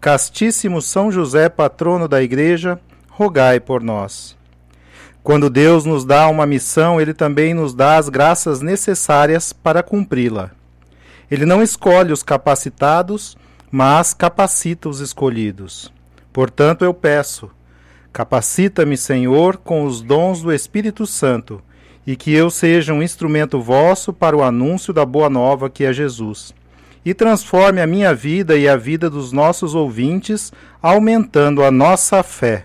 Castíssimo São José, patrono da Igreja, rogai por nós. Quando Deus nos dá uma missão, Ele também nos dá as graças necessárias para cumpri-la. Ele não escolhe os capacitados, mas capacita os escolhidos. Portanto, eu peço: capacita-me, Senhor, com os dons do Espírito Santo, e que eu seja um instrumento vosso para o anúncio da boa nova que é Jesus e transforme a minha vida e a vida dos nossos ouvintes, aumentando a nossa fé.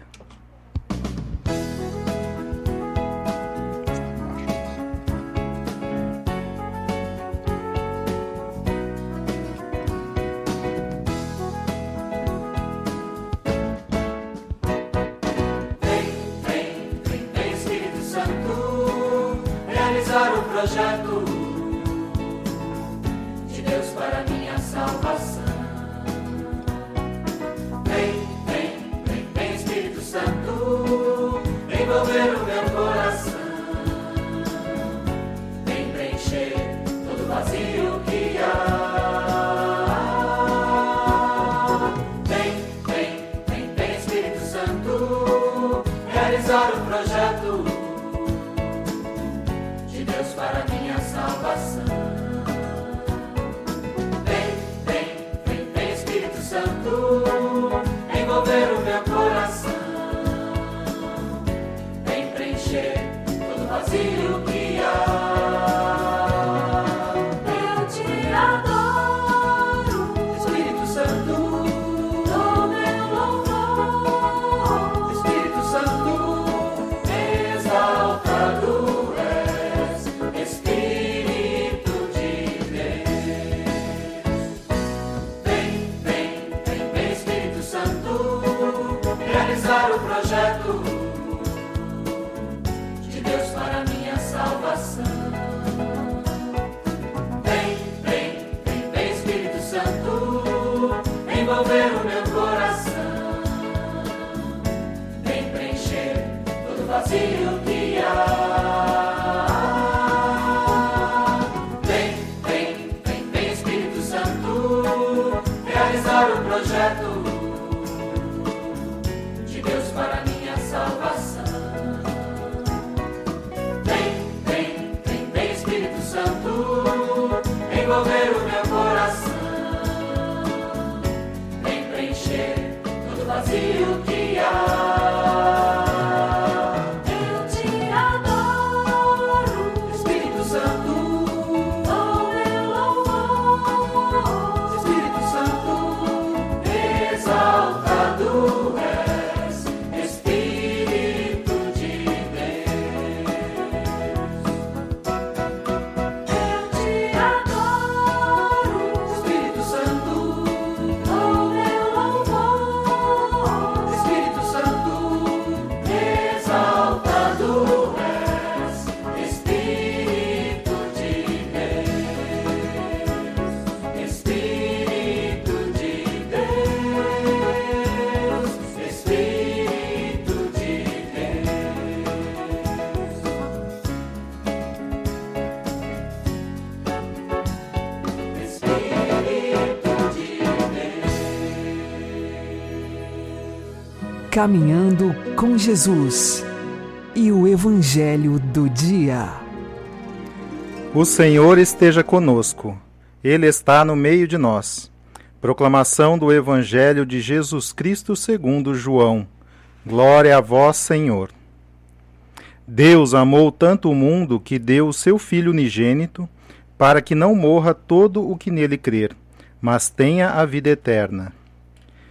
Caminhando com Jesus e o Evangelho do Dia. O Senhor esteja conosco, Ele está no meio de nós. Proclamação do Evangelho de Jesus Cristo segundo João. Glória a vós, Senhor. Deus amou tanto o mundo que deu o seu Filho unigênito, para que não morra todo o que nele crer, mas tenha a vida eterna.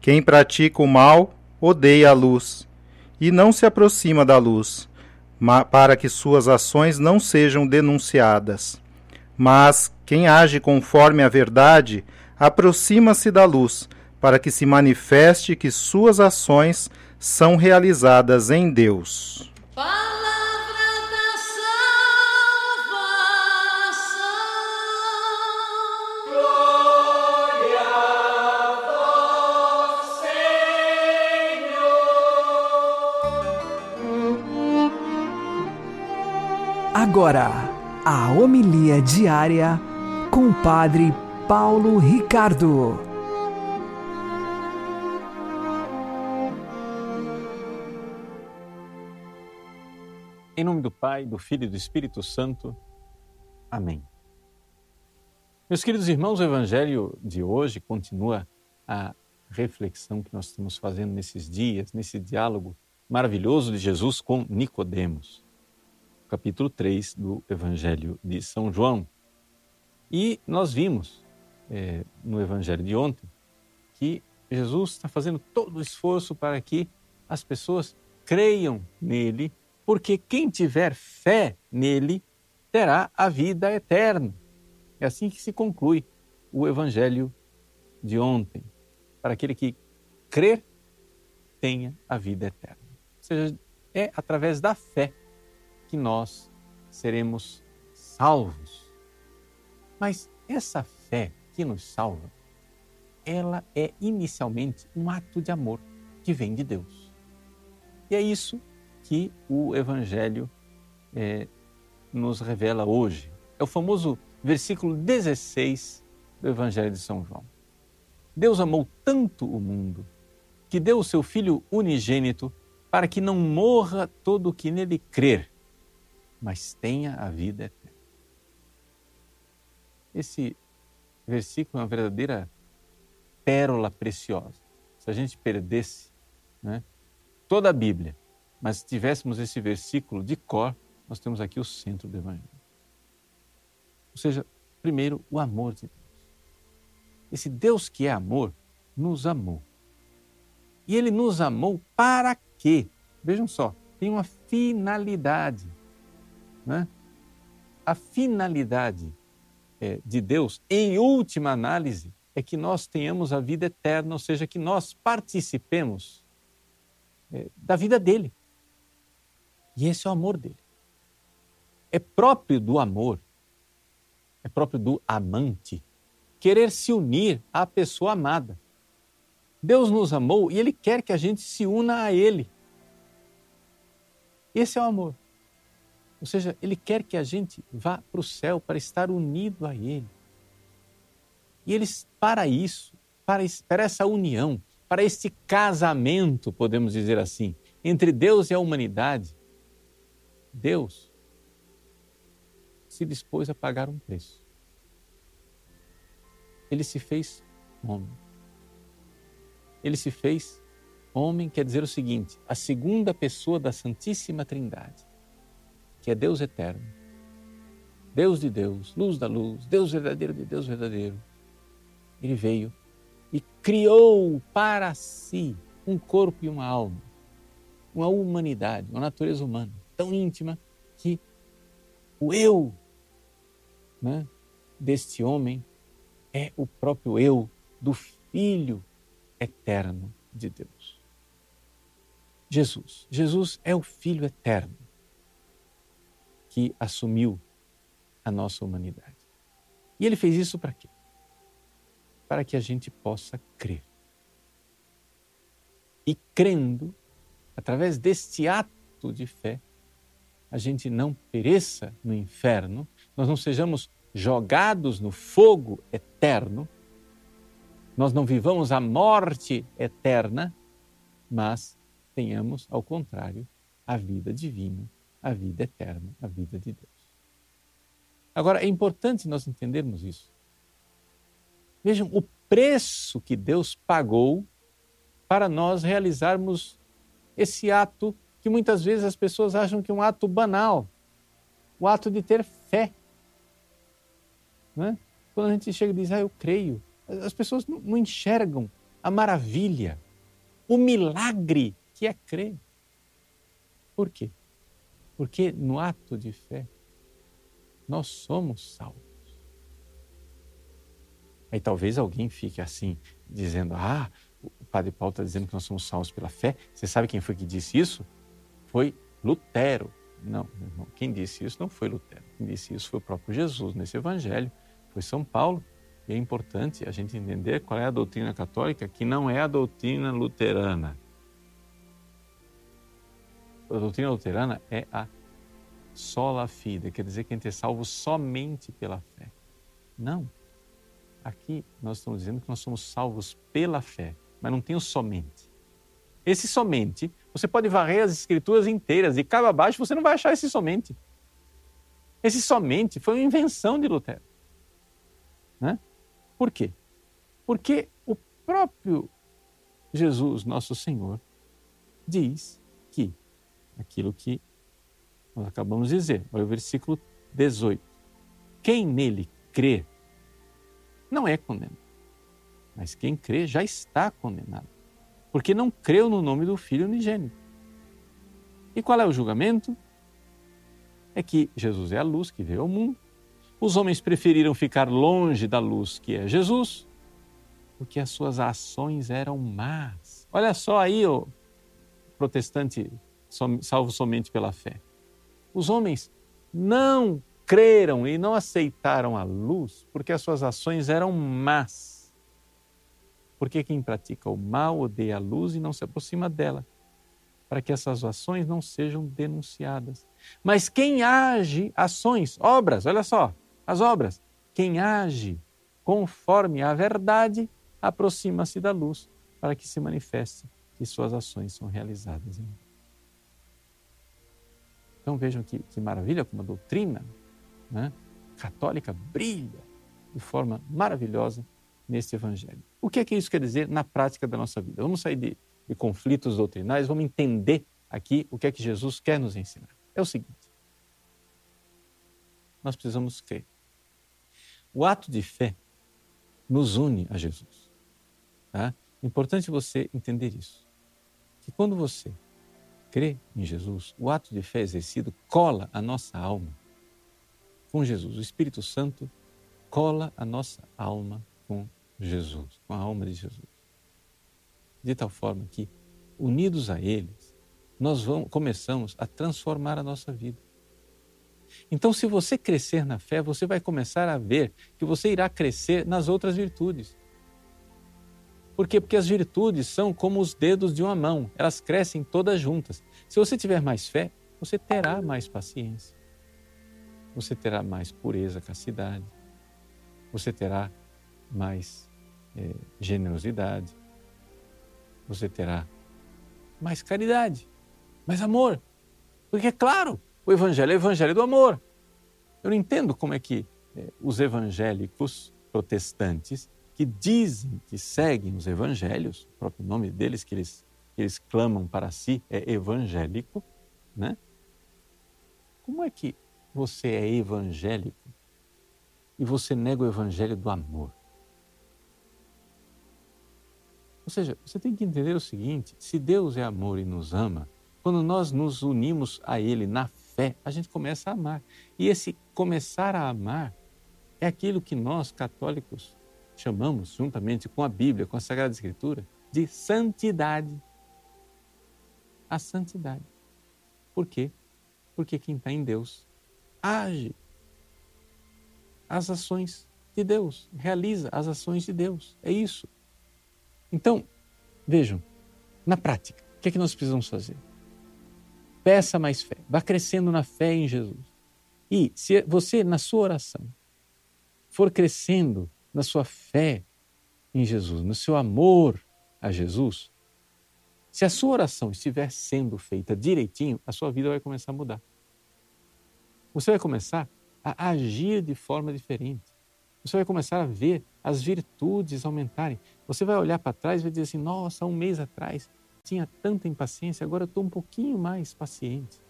Quem pratica o mal odeia a luz e não se aproxima da luz, para que suas ações não sejam denunciadas. Mas quem age conforme a verdade aproxima-se da luz, para que se manifeste que suas ações são realizadas em Deus. Agora, a homilia diária com o Padre Paulo Ricardo. Em nome do Pai, do Filho e do Espírito Santo. Amém. Meus queridos irmãos, o Evangelho de hoje continua a reflexão que nós estamos fazendo nesses dias, nesse diálogo maravilhoso de Jesus com Nicodemos capítulo 3 do Evangelho de São João. E nós vimos é, no Evangelho de ontem que Jesus está fazendo todo o esforço para que as pessoas creiam nele, porque quem tiver fé nele terá a vida eterna. É assim que se conclui o Evangelho de ontem. Para aquele que crer, tenha a vida eterna. Ou seja, é através da fé que nós seremos salvos. Mas essa fé que nos salva, ela é inicialmente um ato de amor que vem de Deus. E é isso que o Evangelho é, nos revela hoje. É o famoso versículo 16 do Evangelho de São João. Deus amou tanto o mundo que deu o seu Filho unigênito para que não morra todo o que nele crer, mas tenha a vida eterna. Esse versículo é uma verdadeira pérola preciosa. Se a gente perdesse né, toda a Bíblia, mas tivéssemos esse versículo de cor, nós temos aqui o centro do Evangelho. Ou seja, primeiro, o amor de Deus. Esse Deus que é amor nos amou. E ele nos amou para quê? Vejam só, tem uma finalidade. Né? A finalidade é, de Deus, em última análise, é que nós tenhamos a vida eterna, ou seja, que nós participemos é, da vida dele. E esse é o amor dele. É próprio do amor, é próprio do amante, querer se unir à pessoa amada. Deus nos amou e Ele quer que a gente se una a Ele. Esse é o amor. Ou seja, Ele quer que a gente vá para o céu para estar unido a Ele. E eles, para isso, para, para essa união, para este casamento, podemos dizer assim, entre Deus e a humanidade, Deus se dispôs a pagar um preço. Ele se fez homem. Ele se fez homem, quer dizer o seguinte: a segunda pessoa da Santíssima Trindade que é Deus eterno, Deus de Deus, luz da luz, Deus verdadeiro de Deus verdadeiro. Ele veio e criou para si um corpo e uma alma, uma humanidade, uma natureza humana tão íntima que o eu né, deste homem é o próprio eu do Filho eterno de Deus. Jesus. Jesus é o Filho eterno que assumiu a nossa humanidade. E ele fez isso para quê? Para que a gente possa crer. E crendo, através deste ato de fé, a gente não pereça no inferno, nós não sejamos jogados no fogo eterno, nós não vivamos a morte eterna, mas tenhamos, ao contrário, a vida divina, a vida eterna, a vida de Deus. Agora, é importante nós entendermos isso. Vejam o preço que Deus pagou para nós realizarmos esse ato que muitas vezes as pessoas acham que é um ato banal, o ato de ter fé. Né? Quando a gente chega e diz, ah, eu creio, as pessoas não enxergam a maravilha, o milagre que é crer. Por quê? Porque no ato de fé, nós somos salvos. Aí talvez alguém fique assim, dizendo: Ah, o Padre Paulo está dizendo que nós somos salvos pela fé. Você sabe quem foi que disse isso? Foi Lutero. Não, irmão, quem disse isso não foi Lutero. Quem disse isso foi o próprio Jesus nesse evangelho. Foi São Paulo. E é importante a gente entender qual é a doutrina católica, que não é a doutrina luterana. A doutrina luterana é a sola fide, quer dizer que a gente é salvo somente pela fé. Não. Aqui nós estamos dizendo que nós somos salvos pela fé, mas não tem o somente. Esse somente, você pode varrer as escrituras inteiras e cabo abaixo você não vai achar esse somente. Esse somente foi uma invenção de Lutero. Né? Por quê? Porque o próprio Jesus, nosso Senhor, diz que aquilo que nós acabamos de dizer, olha o versículo 18. Quem nele crê não é condenado, mas quem crê já está condenado, porque não creu no nome do Filho unigênito. E qual é o julgamento? É que Jesus é a luz que veio ao mundo. Os homens preferiram ficar longe da luz que é Jesus, porque as suas ações eram más. Olha só aí, o protestante salvo somente pela fé. Os homens não creram e não aceitaram a luz porque as suas ações eram más. Porque quem pratica o mal odeia a luz e não se aproxima dela, para que essas ações não sejam denunciadas. Mas quem age, ações, obras, olha só, as obras, quem age conforme a verdade, aproxima-se da luz, para que se manifeste que suas ações são realizadas em então vejam que, que maravilha como a doutrina né, católica brilha de forma maravilhosa neste Evangelho. O que é que isso quer dizer na prática da nossa vida? Vamos sair de, de conflitos doutrinais, vamos entender aqui o que é que Jesus quer nos ensinar. É o seguinte: nós precisamos crer. O ato de fé nos une a Jesus. Tá? Importante você entender isso. Que quando você crê em Jesus, o ato de fé exercido cola a nossa alma com Jesus. O Espírito Santo cola a nossa alma com Jesus, com a alma de Jesus. De tal forma que, unidos a eles, nós vamos, começamos a transformar a nossa vida. Então, se você crescer na fé, você vai começar a ver que você irá crescer nas outras virtudes. Por quê? Porque as virtudes são como os dedos de uma mão, elas crescem todas juntas. Se você tiver mais fé, você terá mais paciência, você terá mais pureza, castidade, você terá mais é, generosidade, você terá mais caridade, mais amor. Porque, é claro, o Evangelho é o Evangelho do amor. Eu não entendo como é que é, os evangélicos protestantes que dizem que seguem os evangelhos, o próprio nome deles que eles, que eles clamam para si é evangélico, né? Como é que você é evangélico e você nega o evangelho do amor? Ou seja, você tem que entender o seguinte: se Deus é amor e nos ama, quando nós nos unimos a Ele na fé, a gente começa a amar. E esse começar a amar é aquilo que nós, católicos, chamamos, juntamente com a Bíblia, com a Sagrada Escritura, de santidade. A santidade. Por quê? Porque quem está em Deus age as ações de Deus, realiza as ações de Deus. É isso. Então, vejam, na prática, o que é que nós precisamos fazer? peça mais fé, vá crescendo na fé em Jesus. E se você, na sua oração, for crescendo na sua fé em Jesus, no seu amor a Jesus, se a sua oração estiver sendo feita direitinho, a sua vida vai começar a mudar. Você vai começar a agir de forma diferente. Você vai começar a ver as virtudes aumentarem. Você vai olhar para trás e vai dizer assim: nossa, um mês atrás tinha tanta impaciência, agora estou um pouquinho mais paciente.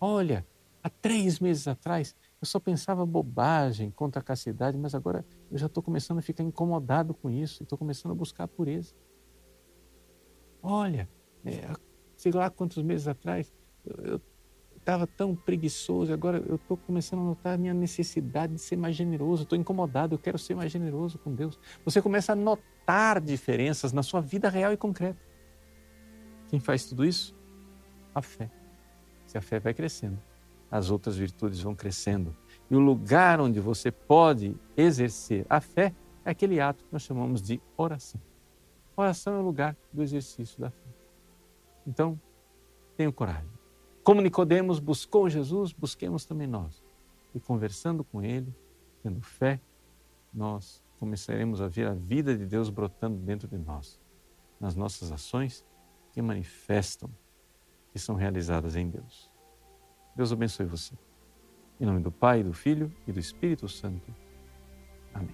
Olha, há três meses atrás eu só pensava bobagem contra a castidade, mas agora eu já estou começando a ficar incomodado com isso estou começando a buscar a pureza. Olha, é, sei lá quantos meses atrás eu estava tão preguiçoso, agora eu estou começando a notar a minha necessidade de ser mais generoso, estou incomodado, eu quero ser mais generoso com Deus. Você começa a notar diferenças na sua vida real e concreta. Quem faz tudo isso? A fé. Se a fé vai crescendo, as outras virtudes vão crescendo. E o lugar onde você pode exercer a fé é aquele ato que nós chamamos de oração. Oração é o lugar do exercício da fé. Então, tenha coragem. Como Nicodemos buscou Jesus, busquemos também nós. E conversando com ele, tendo fé, nós começaremos a ver a vida de Deus brotando dentro de nós, nas nossas ações que manifestam que são realizadas em Deus. Deus abençoe você. Em nome do Pai, do Filho e do Espírito Santo. Amém.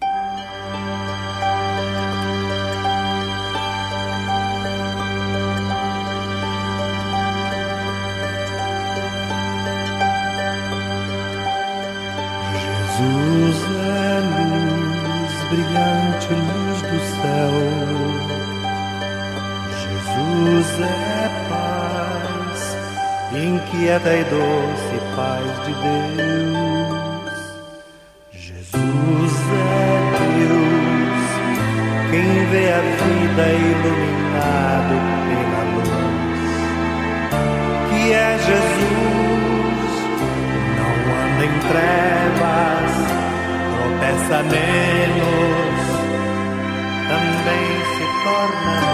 Jesus é luz, brilhante luz do céu. Jesus é inquieta e doce paz de Deus. Jesus é Deus, quem vê a vida iluminado pela luz, que é Jesus, não anda em trevas, tropeça menos, também se torna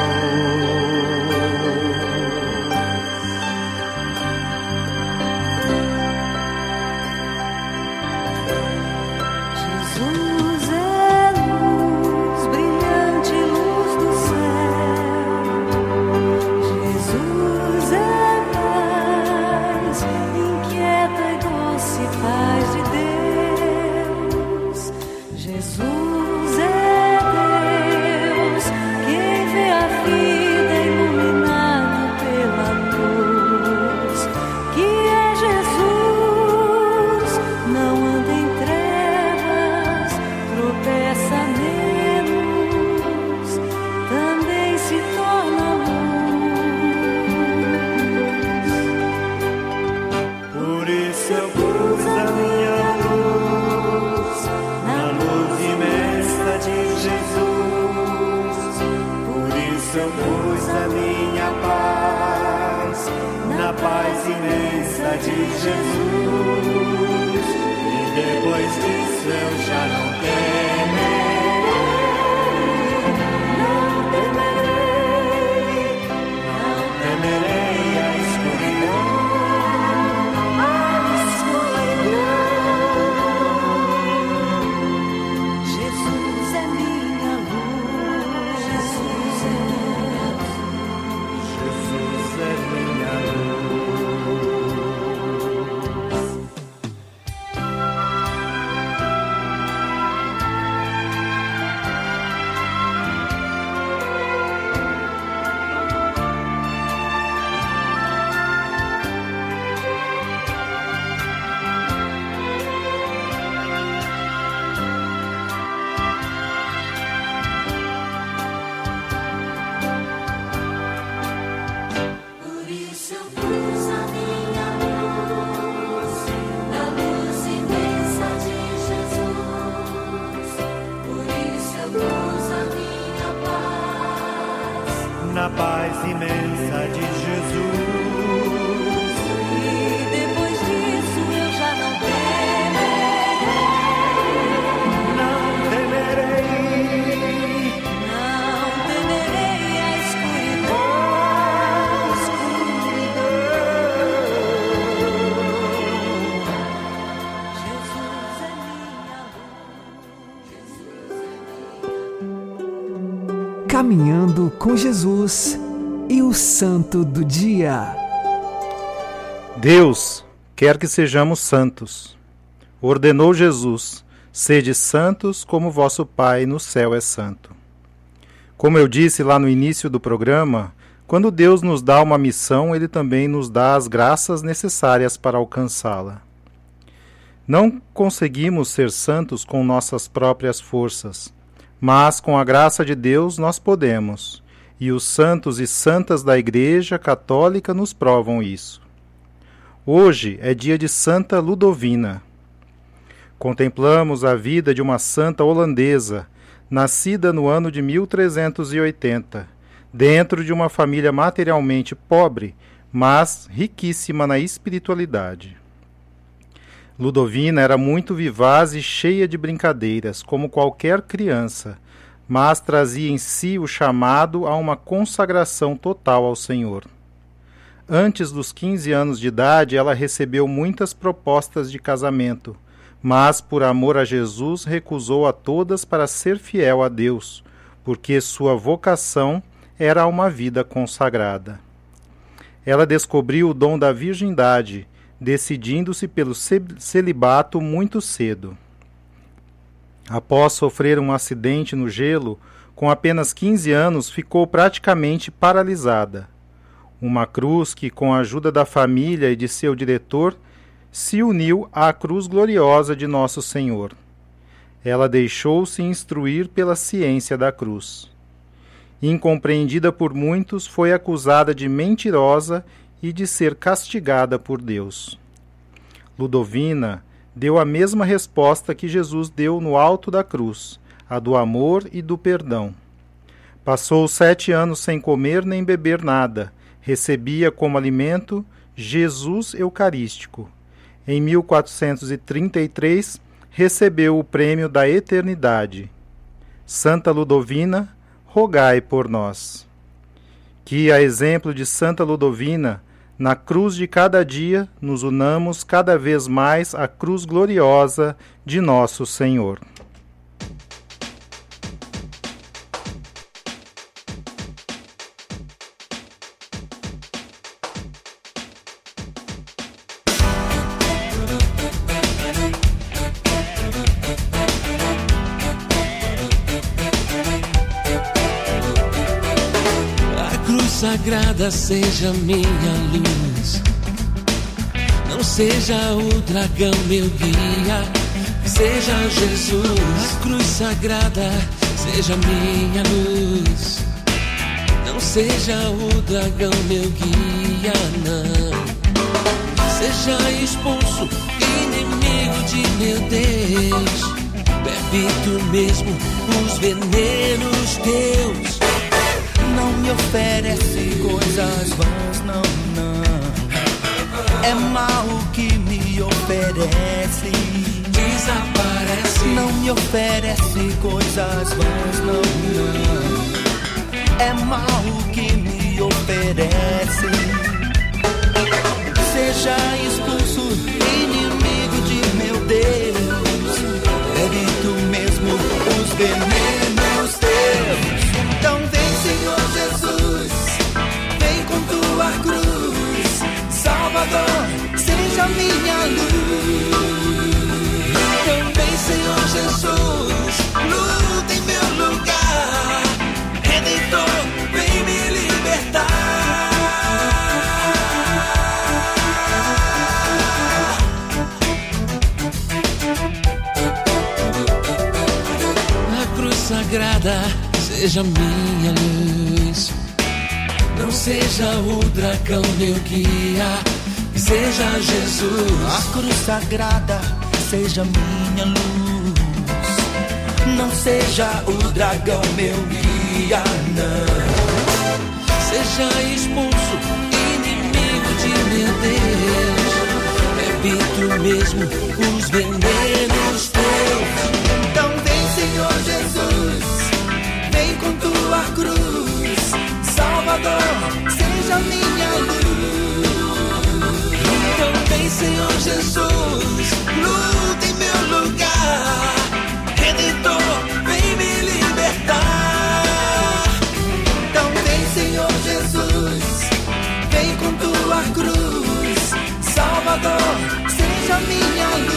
Eu pus a minha paz na paz imensa de Jesus. E depois disso eu já não temerei. imensa de Jesus. E depois disso eu já não temerei. Não temerei. Não temerei a escuridão. Jesus é minha luz. Jesus é minha luz. Caminhando com Jesus e o Santo do Dia. Deus quer que sejamos santos. Ordenou Jesus: sede santos como vosso Pai no céu é santo. Como eu disse lá no início do programa, quando Deus nos dá uma missão, Ele também nos dá as graças necessárias para alcançá-la. Não conseguimos ser santos com nossas próprias forças, mas com a graça de Deus nós podemos, e os santos e santas da Igreja Católica nos provam isso. Hoje é dia de Santa Ludovina. Contemplamos a vida de uma santa holandesa, nascida no ano de 1380 dentro de uma família materialmente pobre, mas riquíssima na espiritualidade. Ludovina era muito vivaz e cheia de brincadeiras, como qualquer criança, mas trazia em si o chamado a uma consagração total ao Senhor. Antes dos 15 anos de idade, ela recebeu muitas propostas de casamento, mas por amor a Jesus recusou a todas para ser fiel a Deus, porque sua vocação era uma vida consagrada. Ela descobriu o dom da virgindade, decidindo-se pelo celibato muito cedo. Após sofrer um acidente no gelo, com apenas 15 anos ficou praticamente paralisada. Uma cruz que, com a ajuda da família e de seu diretor, se uniu à cruz gloriosa de Nosso Senhor. Ela deixou-se instruir pela ciência da cruz incompreendida por muitos, foi acusada de mentirosa e de ser castigada por Deus. Ludovina deu a mesma resposta que Jesus deu no alto da cruz, a do amor e do perdão. Passou sete anos sem comer nem beber nada, recebia como alimento Jesus Eucarístico. Em 1433, recebeu o prêmio da eternidade. Santa Ludovina, rogai por nós. Que, a exemplo de Santa Ludovina, na cruz de cada dia nos unamos cada vez mais à cruz gloriosa de nosso Senhor. Seja minha luz. Não seja o dragão meu guia, seja Jesus. A cruz sagrada seja minha luz. Não seja o dragão meu guia, não. Seja expulso, inimigo de meu Deus. Bebe tu mesmo os venenos teus não me oferece coisas vãs, não, não. É mal que me oferece. Desaparece. Não me oferece coisas vãs, não, não. É mal que me oferece. Seja expulso, inimigo de meu Deus. Evito mesmo os venenos teus. Então vem, tua cruz, Salvador, seja minha luz. Vem, Senhor Jesus, luta em meu lugar, Redentor, vem me libertar. A cruz sagrada seja minha luz. Não seja o dragão meu guia, seja Jesus. A cruz sagrada seja minha luz. Não seja o dragão meu guia, não. Seja expulso, inimigo de meu Deus. Repito mesmo os venenos teus. Então vem, Senhor Jesus vem com tua cruz, Salvador, seja minha luz. Então vem, Senhor Jesus, luta em meu lugar. Redentor, vem me libertar. Então vem, Senhor Jesus, vem com tua cruz. Salvador, seja minha luz.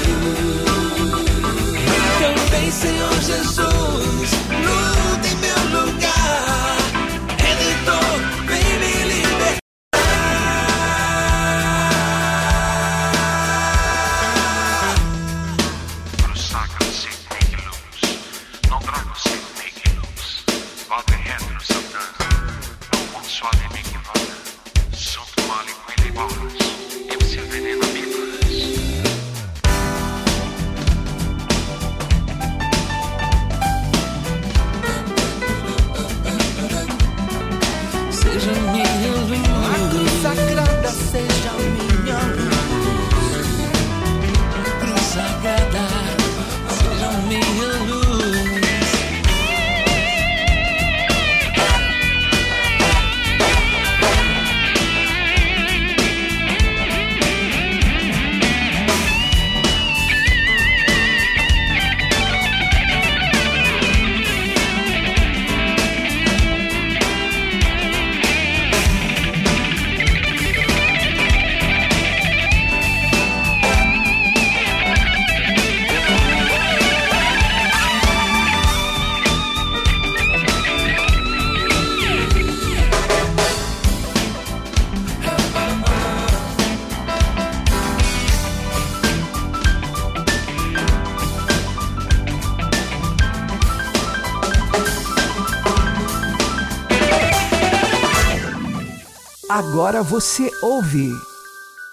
Agora você ouve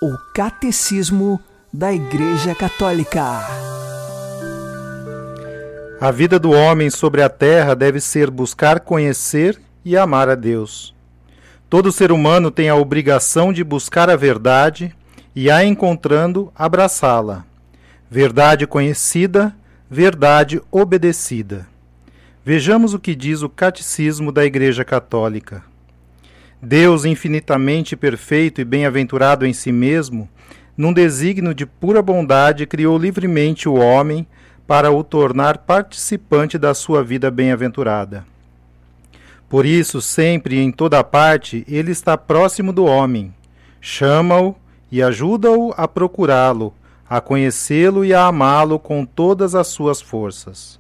o Catecismo da Igreja Católica. A vida do homem sobre a terra deve ser buscar conhecer e amar a Deus. Todo ser humano tem a obrigação de buscar a verdade e, a encontrando, abraçá-la. Verdade conhecida, verdade obedecida. Vejamos o que diz o Catecismo da Igreja Católica. Deus, infinitamente perfeito e bem-aventurado em si mesmo, num desígnio de pura bondade, criou livremente o homem para o tornar participante da sua vida bem-aventurada. Por isso, sempre e em toda parte, ele está próximo do homem, chama-o e ajuda-o a procurá-lo, a conhecê-lo e a amá-lo com todas as suas forças.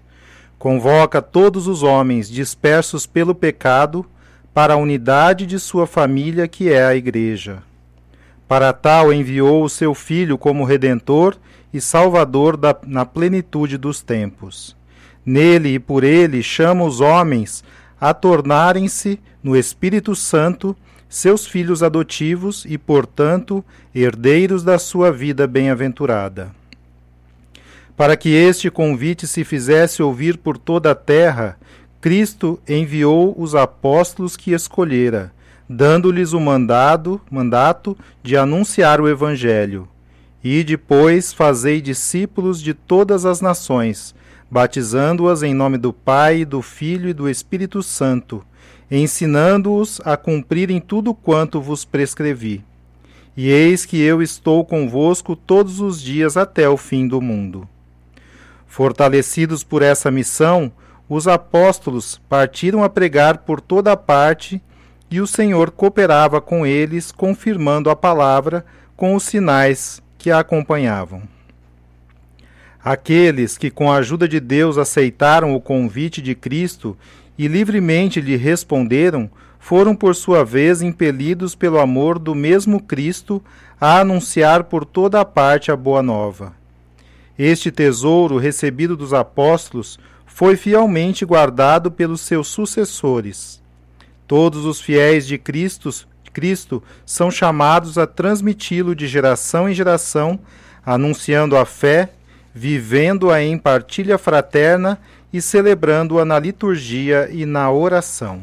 Convoca todos os homens dispersos pelo pecado para a unidade de sua família, que é a Igreja. Para tal enviou o seu Filho como Redentor e Salvador da, na plenitude dos tempos. Nele e por ele chama os homens a tornarem-se, no Espírito Santo, seus filhos adotivos e, portanto, herdeiros da sua vida bem-aventurada. Para que este convite se fizesse ouvir por toda a terra, Cristo enviou os apóstolos que escolhera, dando-lhes o mandado, mandato de anunciar o evangelho e depois fazei discípulos de todas as nações, batizando-as em nome do Pai, do Filho e do Espírito Santo, ensinando-os a cumprirem tudo quanto vos prescrevi. E eis que eu estou convosco todos os dias até o fim do mundo. Fortalecidos por essa missão, os apóstolos partiram a pregar por toda a parte, e o Senhor cooperava com eles, confirmando a palavra com os sinais que a acompanhavam. Aqueles que, com a ajuda de Deus, aceitaram o convite de Cristo e livremente lhe responderam, foram por sua vez impelidos pelo amor do mesmo Cristo a anunciar por toda a parte a boa nova. Este tesouro recebido dos apóstolos foi fielmente guardado pelos seus sucessores. Todos os fiéis de Cristo Cristo são chamados a transmiti-lo de geração em geração, anunciando a fé, vivendo-a em partilha fraterna e celebrando-a na liturgia e na oração.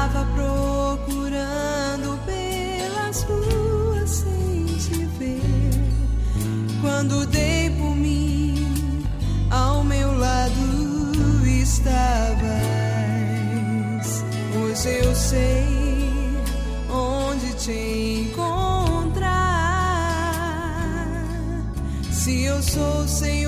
so say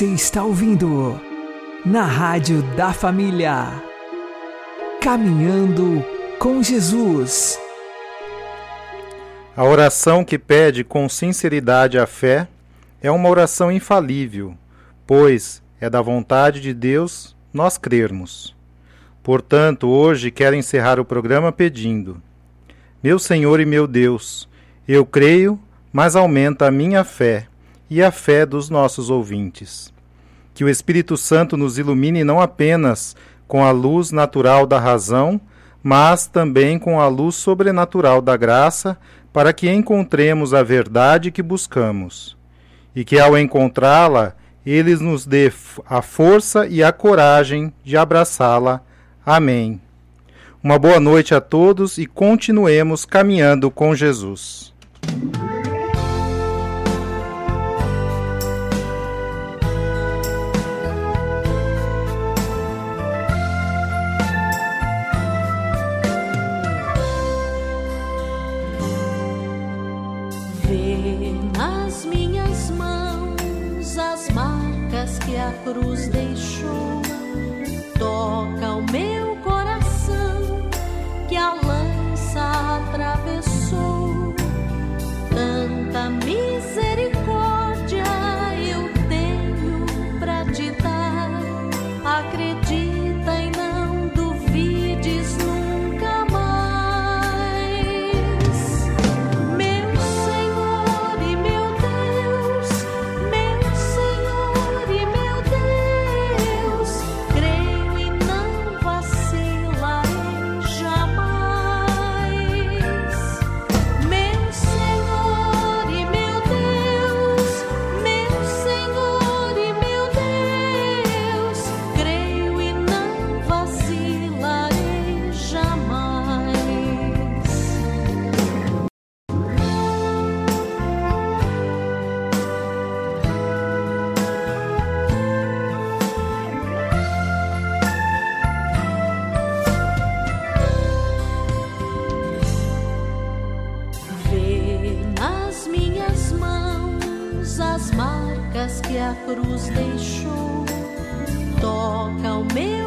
Você está ouvindo na Rádio da Família. Caminhando com Jesus. A oração que pede com sinceridade a fé é uma oração infalível, pois é da vontade de Deus nós crermos. Portanto, hoje quero encerrar o programa pedindo: Meu Senhor e meu Deus, eu creio, mas aumenta a minha fé e a fé dos nossos ouvintes. Que o Espírito Santo nos ilumine não apenas com a luz natural da razão, mas também com a luz sobrenatural da graça, para que encontremos a verdade que buscamos. E que ao encontrá-la, ele nos dê a força e a coragem de abraçá-la. Amém. Uma boa noite a todos e continuemos caminhando com Jesus. Vê nas minhas mãos as marcas que a cruz deixou. Toca o meu coração que a lança atravessou. A cruz deixou. Toca o meu